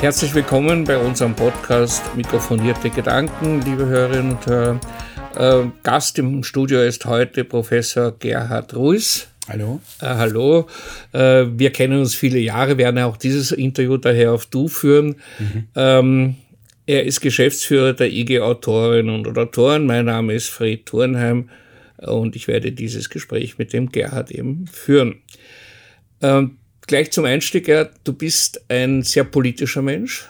Herzlich willkommen bei unserem Podcast Mikrofonierte Gedanken, liebe Hörerinnen und Hörer. Äh, Gast im Studio ist heute Professor Gerhard Ruiz. Hallo. Äh, hallo. Äh, wir kennen uns viele Jahre, werden auch dieses Interview daher auf Du führen. Mhm. Ähm, er ist Geschäftsführer der IG Autorinnen und Autoren. Mein Name ist Fred Thurnheim und ich werde dieses Gespräch mit dem Gerhard eben führen. Ähm, gleich zum Einstieg, ja, du bist ein sehr politischer Mensch.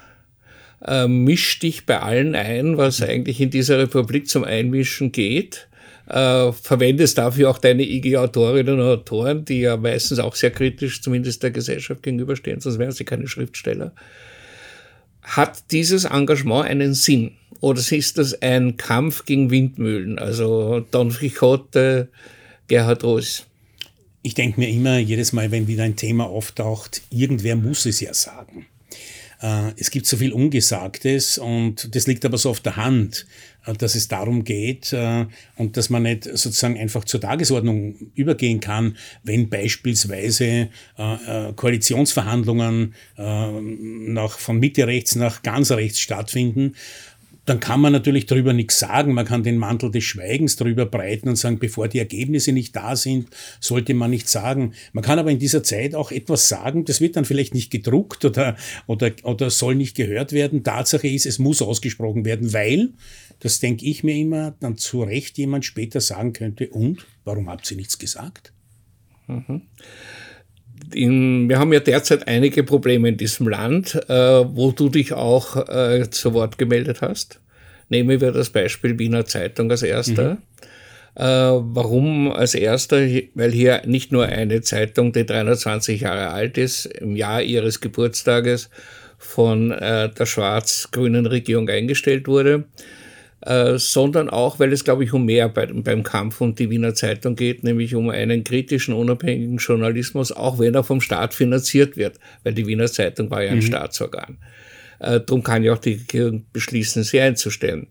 Äh, misch dich bei allen ein, was eigentlich in dieser Republik zum Einmischen geht. Äh, verwendest dafür auch deine IG-Autorinnen und Autoren, die ja meistens auch sehr kritisch zumindest der Gesellschaft gegenüberstehen, sonst wären sie keine Schriftsteller. Hat dieses Engagement einen Sinn? Oder ist das ein Kampf gegen Windmühlen? Also Don Quixote, Gerhard Roos. Ich denke mir immer, jedes Mal, wenn wieder ein Thema auftaucht, irgendwer muss es ja sagen. Äh, es gibt so viel Ungesagtes und das liegt aber so auf der Hand, äh, dass es darum geht äh, und dass man nicht sozusagen einfach zur Tagesordnung übergehen kann, wenn beispielsweise Koalitionsverhandlungen von Mitte rechts nach ganz rechts stattfinden dann kann man natürlich darüber nichts sagen. Man kann den Mantel des Schweigens darüber breiten und sagen, bevor die Ergebnisse nicht da sind, sollte man nichts sagen. Man kann aber in dieser Zeit auch etwas sagen, das wird dann vielleicht nicht gedruckt oder, oder, oder soll nicht gehört werden. Tatsache ist, es muss ausgesprochen werden, weil, das denke ich mir immer, dann zu Recht jemand später sagen könnte, und, warum habt ihr nichts gesagt? Mhm in, wir haben ja derzeit einige Probleme in diesem Land, äh, wo du dich auch äh, zu Wort gemeldet hast. Nehmen wir das Beispiel Wiener Zeitung als erster. Mhm. Äh, warum als erster? Weil hier nicht nur eine Zeitung, die 320 Jahre alt ist, im Jahr ihres Geburtstages von äh, der schwarz-grünen Regierung eingestellt wurde, äh, sondern auch, weil es, glaube ich, um mehr bei, beim Kampf um die Wiener Zeitung geht, nämlich um einen kritischen, unabhängigen Journalismus, auch wenn er vom Staat finanziert wird, weil die Wiener Zeitung war ja ein mhm. Staatsorgan. Äh, darum kann ja auch die Regierung beschließen, sie einzustellen.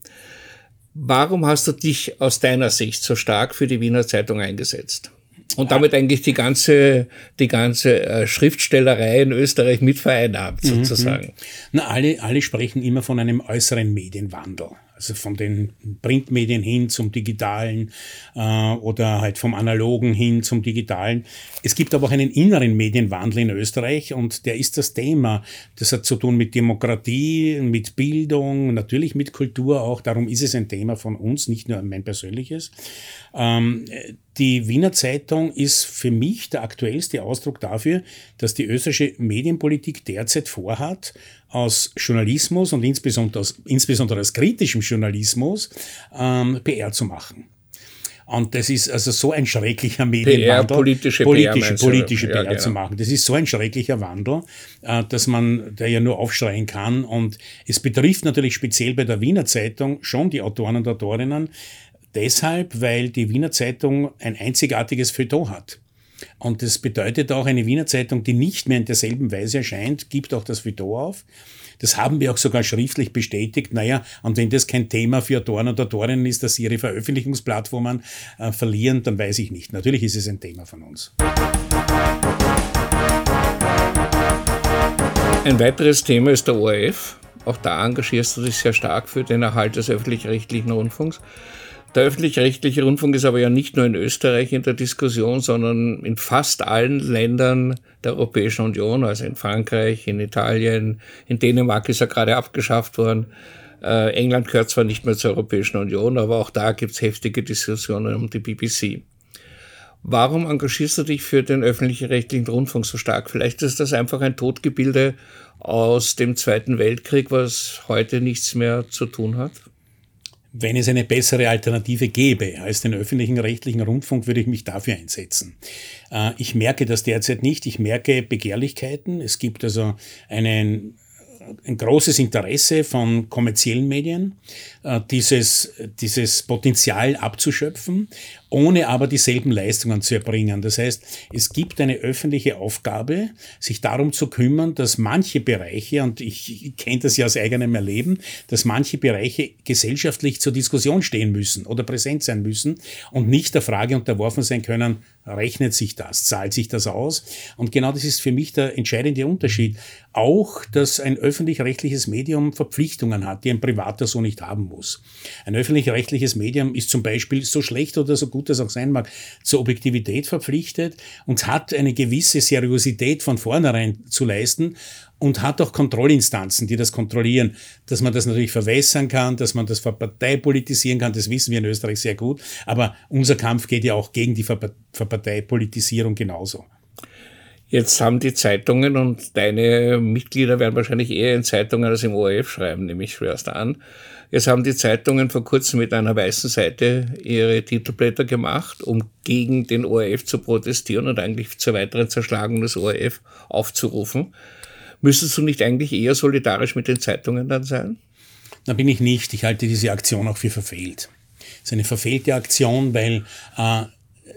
Warum hast du dich aus deiner Sicht so stark für die Wiener Zeitung eingesetzt? Und damit eigentlich die ganze, die ganze äh, Schriftstellerei in Österreich mit vereinnahmt, mhm, sozusagen. Mhm. Na, alle, alle sprechen immer von einem äußeren Medienwandel also von den Printmedien hin zum digitalen äh, oder halt vom analogen hin zum digitalen. Es gibt aber auch einen inneren Medienwandel in Österreich und der ist das Thema. Das hat zu tun mit Demokratie, mit Bildung, natürlich mit Kultur auch. Darum ist es ein Thema von uns, nicht nur mein persönliches. Ähm, die Wiener Zeitung ist für mich der aktuellste Ausdruck dafür, dass die österreichische Medienpolitik derzeit vorhat, aus Journalismus und insbesondere aus, insbesondere aus kritischem Journalismus ähm, PR zu machen. Und das ist also so ein schrecklicher Medienwandel. PR, politische, politische PR, politische PR ja, genau. zu machen. Das ist so ein schrecklicher Wandel, äh, dass man da ja nur aufschreien kann. Und es betrifft natürlich speziell bei der Wiener Zeitung schon die Autoren und Autorinnen. Deshalb, weil die Wiener Zeitung ein einzigartiges Feuilleton hat. Und das bedeutet auch, eine Wiener Zeitung, die nicht mehr in derselben Weise erscheint, gibt auch das Feuilleton auf. Das haben wir auch sogar schriftlich bestätigt. Naja, und wenn das kein Thema für Autoren und Autorinnen ist, dass sie ihre Veröffentlichungsplattformen äh, verlieren, dann weiß ich nicht. Natürlich ist es ein Thema von uns. Ein weiteres Thema ist der ORF. Auch da engagierst du dich sehr stark für den Erhalt des öffentlich-rechtlichen Rundfunks. Der öffentlich-rechtliche Rundfunk ist aber ja nicht nur in Österreich in der Diskussion, sondern in fast allen Ländern der Europäischen Union, also in Frankreich, in Italien, in Dänemark ist er gerade abgeschafft worden. Äh, England gehört zwar nicht mehr zur Europäischen Union, aber auch da gibt es heftige Diskussionen um die BBC. Warum engagierst du dich für den öffentlich-rechtlichen Rundfunk so stark? Vielleicht ist das einfach ein Totgebilde aus dem Zweiten Weltkrieg, was heute nichts mehr zu tun hat? Wenn es eine bessere Alternative gäbe als den öffentlichen rechtlichen Rundfunk, würde ich mich dafür einsetzen. Äh, ich merke das derzeit nicht. Ich merke Begehrlichkeiten. Es gibt also einen ein großes Interesse von kommerziellen Medien, äh, dieses, dieses Potenzial abzuschöpfen. Ohne aber dieselben Leistungen zu erbringen. Das heißt, es gibt eine öffentliche Aufgabe, sich darum zu kümmern, dass manche Bereiche, und ich, kenne das ja aus eigenem Erleben, dass manche Bereiche gesellschaftlich zur Diskussion stehen müssen oder präsent sein müssen und nicht der Frage unterworfen sein können, rechnet sich das, zahlt sich das aus? Und genau das ist für mich der entscheidende Unterschied. Auch, dass ein öffentlich-rechtliches Medium Verpflichtungen hat, die ein privater so nicht haben muss. Ein öffentlich-rechtliches Medium ist zum Beispiel so schlecht oder so gut es auch sein mag, zur Objektivität verpflichtet und hat eine gewisse Seriosität von vornherein zu leisten und hat auch Kontrollinstanzen, die das kontrollieren, dass man das natürlich verwässern kann, dass man das verparteipolitisieren kann, das wissen wir in Österreich sehr gut. Aber unser Kampf geht ja auch gegen die Verparteipolitisierung genauso. Jetzt haben die Zeitungen und deine Mitglieder werden wahrscheinlich eher in Zeitungen als im ORF schreiben, nehme ich schwerst an. Jetzt haben die Zeitungen vor kurzem mit einer weißen Seite ihre Titelblätter gemacht, um gegen den ORF zu protestieren und eigentlich zur weiteren Zerschlagung des ORF aufzurufen. Müsstest du nicht eigentlich eher solidarisch mit den Zeitungen dann sein? Da bin ich nicht. Ich halte diese Aktion auch für verfehlt. Es ist eine verfehlte Aktion, weil äh,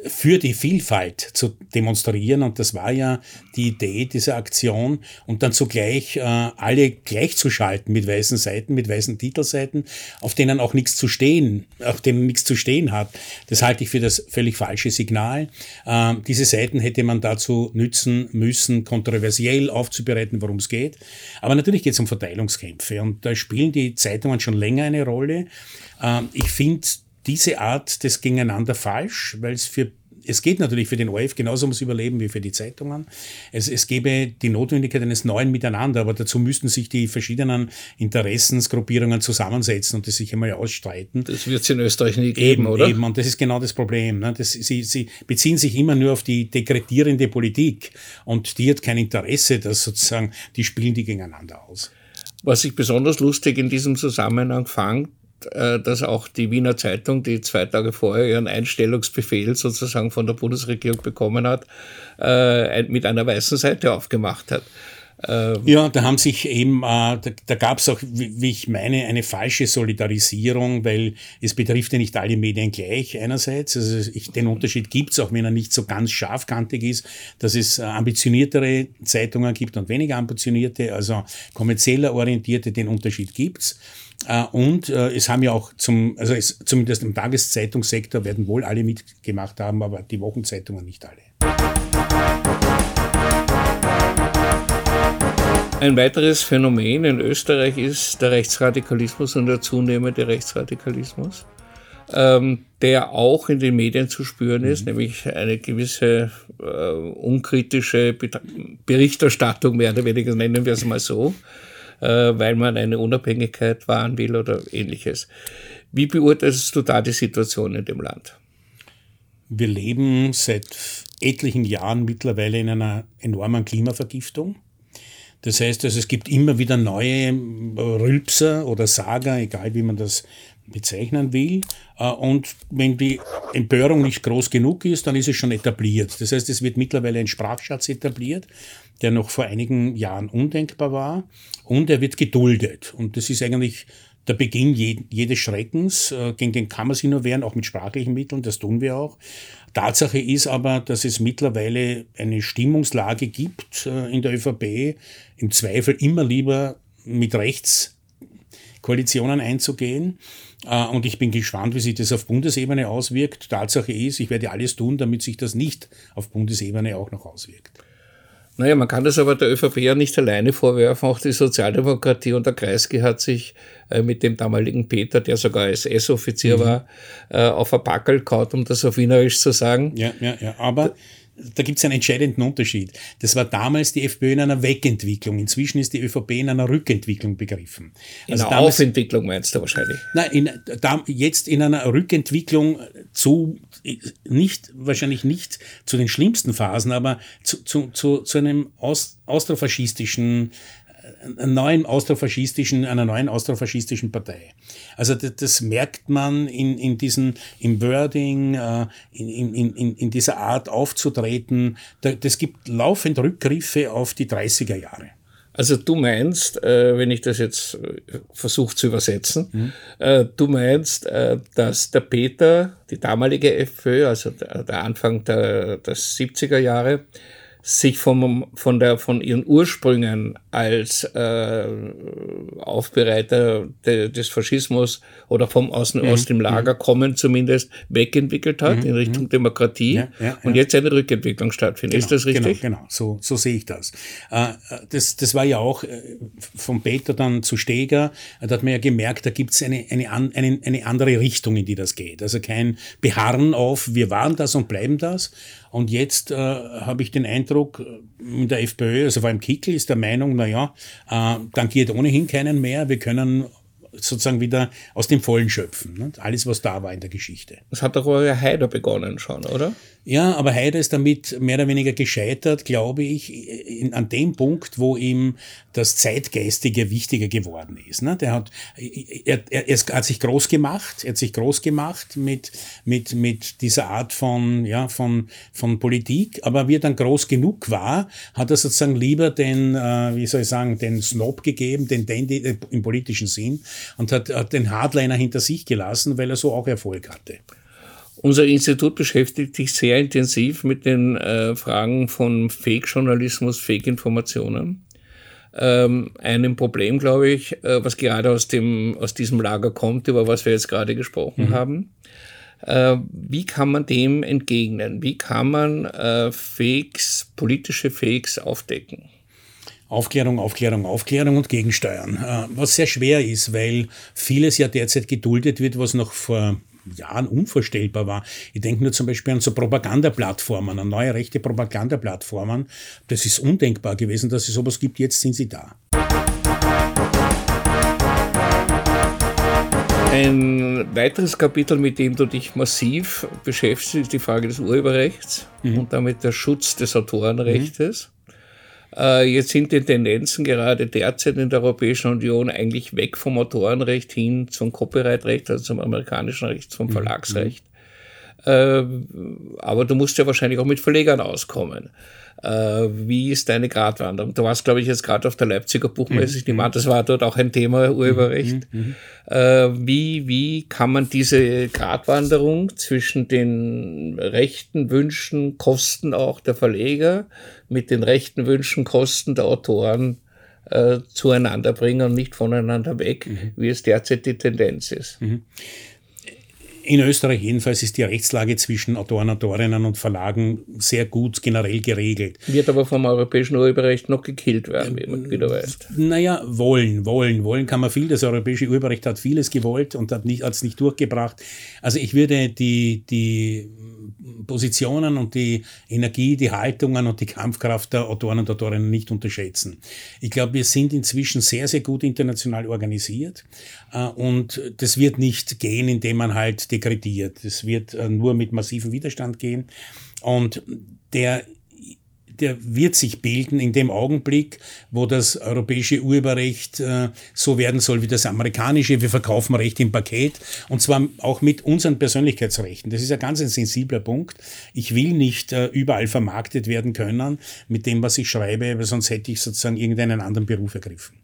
für die Vielfalt zu demonstrieren. Und das war ja die Idee dieser Aktion. Und dann zugleich äh, alle gleichzuschalten mit weißen Seiten, mit weißen Titelseiten, auf denen auch nichts zu stehen, auf denen nichts zu stehen hat. Das halte ich für das völlig falsche Signal. Äh, diese Seiten hätte man dazu nützen müssen, kontroversiell aufzubereiten, worum es geht. Aber natürlich geht es um Verteilungskämpfe. Und da spielen die Zeitungen schon länger eine Rolle. Äh, ich finde, diese Art des Gegeneinander falsch, weil es für es geht natürlich für den ORF genauso ums Überleben wie für die Zeitungen. Es, es gäbe die Notwendigkeit eines neuen Miteinander, aber dazu müssten sich die verschiedenen Interessensgruppierungen zusammensetzen und das sich einmal ausstreiten. Das wird es in Österreich nie geben, eben, oder? Eben, und das ist genau das Problem. Ne? Das, sie, sie beziehen sich immer nur auf die dekretierende Politik und die hat kein Interesse, dass sozusagen, die spielen die gegeneinander aus. Was ich besonders lustig in diesem Zusammenhang fand, dass auch die Wiener Zeitung, die zwei Tage vorher ihren Einstellungsbefehl sozusagen von der Bundesregierung bekommen hat, äh, mit einer weißen Seite aufgemacht hat. Ähm, ja, da haben sich eben, äh, da, da gab es auch, wie ich meine, eine falsche Solidarisierung, weil es betrifft ja nicht alle Medien gleich einerseits. Also ich, den Unterschied gibt es, auch wenn er nicht so ganz scharfkantig ist, dass es ambitioniertere Zeitungen gibt und weniger ambitionierte, also kommerzieller orientierte, den Unterschied gibt's. Äh, und äh, es haben ja auch zum, also es, zumindest im Tageszeitungssektor werden wohl alle mitgemacht haben, aber die Wochenzeitungen nicht alle. Ein weiteres Phänomen in Österreich ist der Rechtsradikalismus und der zunehmende Rechtsradikalismus, ähm, der auch in den Medien zu spüren ist, mhm. nämlich eine gewisse äh, unkritische Berichterstattung, mehr oder weniger nennen wir es mal so äh, weil man eine Unabhängigkeit wahren will oder ähnliches. Wie beurteilst du da die Situation in dem Land? Wir leben seit etlichen Jahren mittlerweile in einer enormen Klimavergiftung. Das heißt, also, es gibt immer wieder neue Rülpser oder Sager, egal wie man das bezeichnen will. Äh, und wenn die Empörung nicht groß genug ist, dann ist es schon etabliert. Das heißt, es wird mittlerweile ein Sprachschatz etabliert, der noch vor einigen Jahren undenkbar war. Und er wird geduldet. Und das ist eigentlich der Beginn jedes Schreckens. Äh, gegen den kann man sich nur wehren, auch mit sprachlichen Mitteln. Das tun wir auch. Tatsache ist aber, dass es mittlerweile eine Stimmungslage gibt äh, in der ÖVP, im Zweifel immer lieber mit rechts Koalitionen einzugehen. Äh, und ich bin gespannt, wie sich das auf Bundesebene auswirkt. Tatsache ist, ich werde alles tun, damit sich das nicht auf Bundesebene auch noch auswirkt. Naja, man kann das aber der ÖVP ja nicht alleine vorwerfen. Auch die Sozialdemokratie und der Kreisky hat sich äh, mit dem damaligen Peter, der sogar SS-Offizier mhm. war, äh, auf ein Packel kaut, um das auf Wienerisch zu sagen. Ja, ja, ja. Aber da gibt es einen entscheidenden Unterschied. Das war damals die FPÖ in einer Wegentwicklung. Inzwischen ist die ÖVP in einer Rückentwicklung begriffen. In also einer damals, Aufentwicklung meinst du wahrscheinlich? Nein, in, da, jetzt in einer Rückentwicklung zu, nicht, wahrscheinlich nicht zu den schlimmsten Phasen, aber zu, zu, zu, zu einem aus, austrofaschistischen einen neuen austrofaschistischen, einer neuen austrofaschistischen Partei. Also das, das merkt man in, in diesen, im Wording, äh, in, in, in, in dieser Art aufzutreten. Das gibt laufend Rückgriffe auf die 30er Jahre. Also du meinst, äh, wenn ich das jetzt äh, versuche zu übersetzen, mhm. äh, du meinst, äh, dass der Peter, die damalige FPÖ, also der, der Anfang der, der 70er Jahre, sich vom, von, der, von ihren Ursprüngen als äh, Aufbereiter de, des Faschismus oder vom aus, mhm. aus dem Lager mhm. kommen zumindest wegentwickelt hat mhm. in Richtung mhm. Demokratie ja, ja, und ja. jetzt eine Rückentwicklung stattfindet. Genau, ist das richtig? Genau, genau. So, so sehe ich das. Äh, das. Das war ja auch äh, von Peter dann zu Steger, da hat man ja gemerkt, da gibt es eine, eine, eine, eine andere Richtung, in die das geht. Also kein Beharren auf, wir waren das und bleiben das, und jetzt äh, habe ich den Eindruck, äh, in der FPÖ, also vor allem Kickel ist der Meinung, naja, äh, dann geht ohnehin keinen mehr, wir können sozusagen wieder aus dem Vollen schöpfen. Ne? Alles, was da war in der Geschichte. Das hat doch euer Haider begonnen schon, oder? Ja, aber Haider ist damit mehr oder weniger gescheitert, glaube ich, in, an dem Punkt, wo ihm das Zeitgeistige wichtiger geworden ist. Ne? Der hat, er, er, er hat sich groß gemacht, er hat sich groß gemacht mit, mit, mit dieser Art von, ja, von, von Politik, aber wie er dann groß genug war, hat er sozusagen lieber den, äh, wie soll ich sagen, den Snob gegeben, den Dandy äh, im politischen Sinn und hat, hat den Hardliner hinter sich gelassen, weil er so auch Erfolg hatte. Unser Institut beschäftigt sich sehr intensiv mit den äh, Fragen von Fake-Journalismus, Fake-Informationen. Ähm, einem Problem, glaube ich, äh, was gerade aus, dem, aus diesem Lager kommt, über was wir jetzt gerade gesprochen mhm. haben. Äh, wie kann man dem entgegnen? Wie kann man äh, Fakes, politische Fakes aufdecken? Aufklärung, Aufklärung, Aufklärung und Gegensteuern. Äh, was sehr schwer ist, weil vieles ja derzeit geduldet wird, was noch vor Jahren unvorstellbar war. Ich denke nur zum Beispiel an so Propagandaplattformen, an neue rechte Propagandaplattformen. Das ist undenkbar gewesen, dass es sowas gibt. Jetzt sind sie da. Ein weiteres Kapitel, mit dem du dich massiv beschäftigst, ist die Frage des Urheberrechts mhm. und damit der Schutz des Autorenrechts. Mhm. Äh, jetzt sind die Tendenzen gerade derzeit in der Europäischen Union eigentlich weg vom Autorenrecht hin zum Copyrightrecht, also zum amerikanischen Recht, zum mhm. Verlagsrecht. Mhm. aber du musst ja wahrscheinlich auch mit Verlegern auskommen. Äh, wie ist deine Gratwanderung? Du warst, glaube ich, jetzt gerade auf der Leipziger Buchmesse. Ich nehme an, das war dort auch ein Thema, Urheberrecht. Mhm, mhm. Äh, wie, wie kann man diese Gratwanderung zwischen den rechten Wünschen, Kosten auch der Verleger mit den rechten Wünschen, Kosten der Autoren äh, zueinander bringen und nicht voneinander weg, mhm. wie es derzeit die Tendenz ist? In Österreich jedenfalls ist die Rechtslage zwischen Autoren, Autorinnen und Verlagen sehr gut generell geregelt. Wird aber vom europäischen Urheberrecht noch gekillt werden, wie man wieder weiß. Naja, wollen, wollen, wollen kann man viel. Das europäische Urheberrecht hat vieles gewollt und hat es nicht, nicht durchgebracht. Also ich würde die, die Positionen und die Energie, die Haltungen und die Kampfkraft der Autoren und Autorinnen nicht unterschätzen. Ich glaube, wir sind inzwischen sehr, sehr gut international organisiert äh, und das wird nicht gehen, indem man halt dekretiert. Das wird äh, nur mit massivem Widerstand gehen und der der wird sich bilden in dem Augenblick, wo das europäische Urheberrecht äh, so werden soll wie das amerikanische. Wir verkaufen Recht im Paket und zwar auch mit unseren Persönlichkeitsrechten. Das ist ja ganz ein sensibler Punkt. Ich will nicht äh, überall vermarktet werden können mit dem, was ich schreibe, weil sonst hätte ich sozusagen irgendeinen anderen Beruf ergriffen.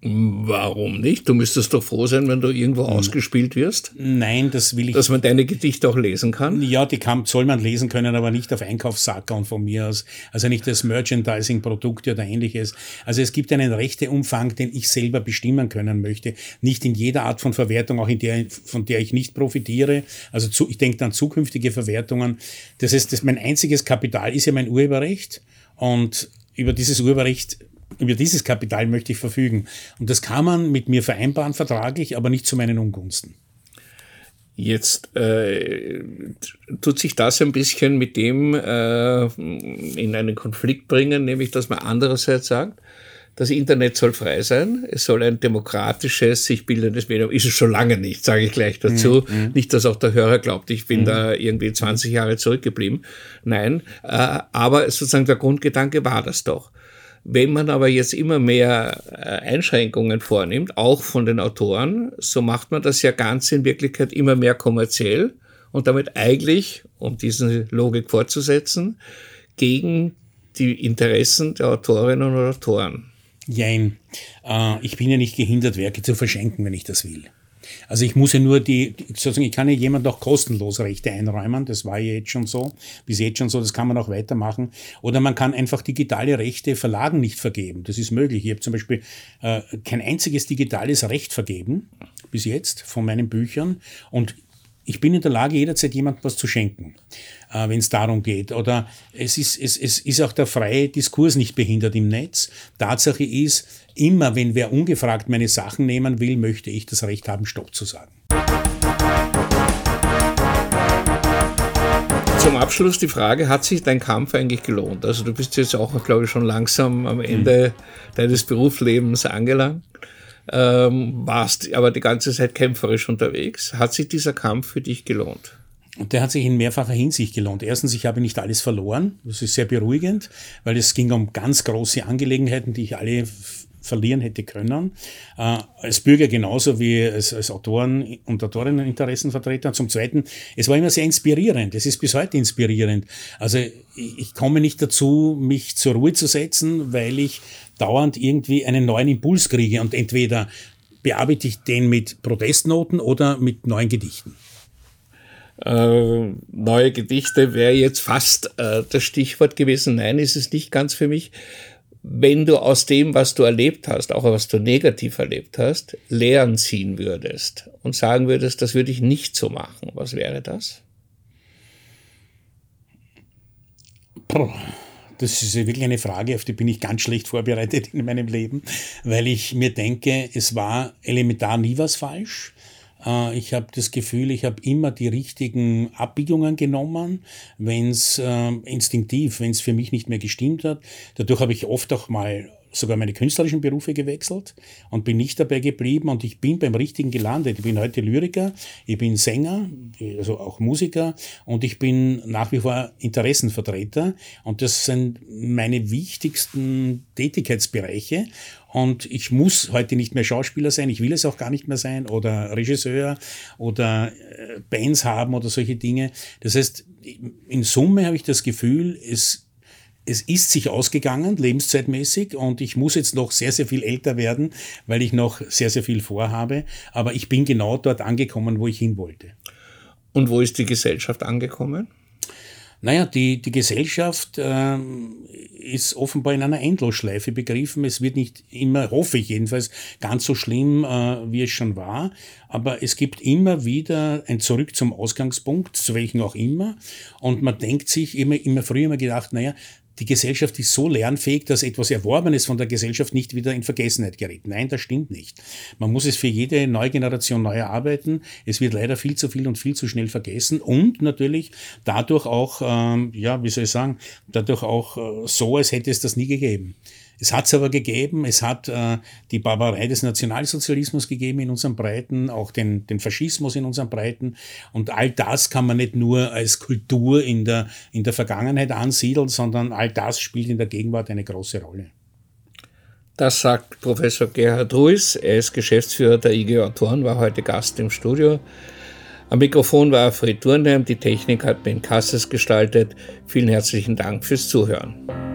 Warum nicht? Du müsstest doch froh sein, wenn du irgendwo hm. ausgespielt wirst. Nein, das will ich. Dass man deine Gedichte auch lesen kann? Ja, die kann, soll man lesen können, aber nicht auf Einkaufssacker und von mir aus. Also nicht als Merchandising-Produkt oder ähnliches. Also es gibt einen Rechteumfang, den ich selber bestimmen können möchte. Nicht in jeder Art von Verwertung, auch in der, von der ich nicht profitiere. Also zu, ich denke an zukünftige Verwertungen. Das heißt, das, mein einziges Kapital ist ja mein Urheberrecht. Und über dieses Urheberrecht über dieses Kapital möchte ich verfügen. Und das kann man mit mir vereinbaren vertraglich, aber nicht zu meinen Ungunsten. Jetzt äh, tut sich das ein bisschen mit dem äh, in einen Konflikt bringen, nämlich dass man andererseits sagt, das Internet soll frei sein, es soll ein demokratisches, sich bildendes Medium, ist es schon lange nicht, sage ich gleich dazu. Mhm. mhm. Nicht, dass auch der Hörer glaubt, ich bin mhm. da irgendwie 20 Jahre zurückgeblieben. Nein, äh, aber sozusagen der Grundgedanke war das doch. Wenn man aber jetzt immer mehr äh, Einschränkungen vornimmt, auch von den Autoren, so macht man das ja ganz in Wirklichkeit immer mehr kommerziell und damit eigentlich, um diese Logik fortzusetzen, gegen die Interessen der Autorinnen und Autoren? Jein. Äh, ich bin ja nicht gehindert, Werke zu verschenken, wenn ich das will. Also ich muss ja nur die, sozusagen, ich kann ja jemand auch kostenlos Rechte einräumen, das war ja jetzt schon so, bis jetzt schon so, das kann man auch weitermachen. Oder man kann einfach digitale Rechte Verlagen nicht vergeben, das ist möglich. Ich habe zum Beispiel äh, kein einziges digitales Recht vergeben, bis jetzt, von meinen Büchern und ich bin in der Lage, jederzeit jemand was zu schenken, äh, wenn es darum geht. Oder es ist, es, es ist auch der freie Diskurs nicht behindert im Netz. Tatsache ist, immer wenn wer ungefragt meine Sachen nehmen will, möchte ich das Recht haben, Stopp zu sagen. Zum Abschluss die Frage, hat sich dein Kampf eigentlich gelohnt? Also du bist jetzt auch, glaube ich, schon langsam am Ende mhm. deines Berufslebens angelangt ähm, warst aber die ganze Zeit kämpferisch unterwegs. Hat sich dieser Kampf für dich gelohnt? Und der hat sich in mehrfacher Hinsicht gelohnt. Erstens, ich habe nicht alles verloren. Das ist sehr beruhigend, weil es ging um ganz große Angelegenheiten, die ich alle verlieren hätte können. Äh, als Bürger genauso wie als, Autoren und Autorinneninteressenvertreter. Zum Zweiten, es war immer sehr inspirierend. Es ist bis heute inspirierend. Also ich, ich komme nicht dazu, mich zur Ruhe zu setzen, weil ich dauernd irgendwie einen neuen Impuls kriege und entweder bearbeite ich den mit Protestnoten oder mit neuen Gedichten. Äh, neue Gedichte wäre jetzt fast äh, das Stichwort gewesen. Nein, ist es nicht ganz für mich wenn du aus dem, was du erlebt hast, auch was du negativ erlebt hast, Lehren ziehen würdest und sagen würdest, das würde ich nicht so machen, was wäre das? Das ist wirklich eine Frage, auf die bin ich ganz schlecht vorbereitet in meinem Leben, weil ich mir denke, es war elementar nie was falsch. Äh, ich habe das Gefühl, ich habe immer die richtigen Abbiegungen genommen, wenn es äh, instinktiv, wenn es für mich nicht mehr gestimmt hat. Dadurch habe ich oft auch mal sogar meine künstlerischen Berufe gewechselt und bin nicht dabei geblieben und ich bin beim Richtigen gelandet. Ich bin heute Lyriker, ich bin Sänger, also auch Musiker und ich bin nach wie vor Interessenvertreter und das sind meine wichtigsten Tätigkeitsbereiche und ich muss heute nicht mehr Schauspieler sein, ich will es auch gar nicht mehr sein oder Regisseur oder äh, Bands haben oder solche Dinge. Das heißt, in Summe habe ich das Gefühl, es es ist sich ausgegangen, lebenszeitmäßig, und ich muss jetzt noch sehr, sehr viel älter werden, weil ich noch sehr, sehr viel vorhabe. Aber ich bin genau dort angekommen, wo ich hin wollte. Und wo ist die Gesellschaft angekommen? Naja, die, die Gesellschaft äh, ist offenbar in einer Endlosschleife begriffen. Es wird nicht immer, hoffe ich jedenfalls, ganz so schlimm, äh, wie es schon war. Aber es gibt immer wieder ein Zurück zum Ausgangspunkt, zu welchem auch immer. Und man denkt sich immer, immer früher immer gedacht, naja, die Gesellschaft ist so lernfähig, dass etwas Erworbenes von der Gesellschaft nicht wieder in Vergessenheit gerät. Nein, das stimmt nicht. Man muss es für jede neue Generation neu erarbeiten. Es wird leider viel zu viel und viel zu schnell vergessen und natürlich dadurch auch, ähm, ja, wie soll ich sagen, dadurch auch äh, so, als hätte es das nie gegeben. Es hat es aber gegeben, es hat äh, die Barbarei des Nationalsozialismus gegeben in unseren Breiten, auch den, den Faschismus in unseren Breiten. Und all das kann man nicht nur als Kultur in der, in der Vergangenheit ansiedeln, sondern all das spielt in der Gegenwart eine große Rolle. Das sagt Professor Gerhard Ruiz. Er ist Geschäftsführer der IG Autoren, war heute Gast im Studio. Am Mikrofon war Fred Turnheim, die Technik hat Ben Kasses gestaltet. Vielen herzlichen Dank fürs Zuhören.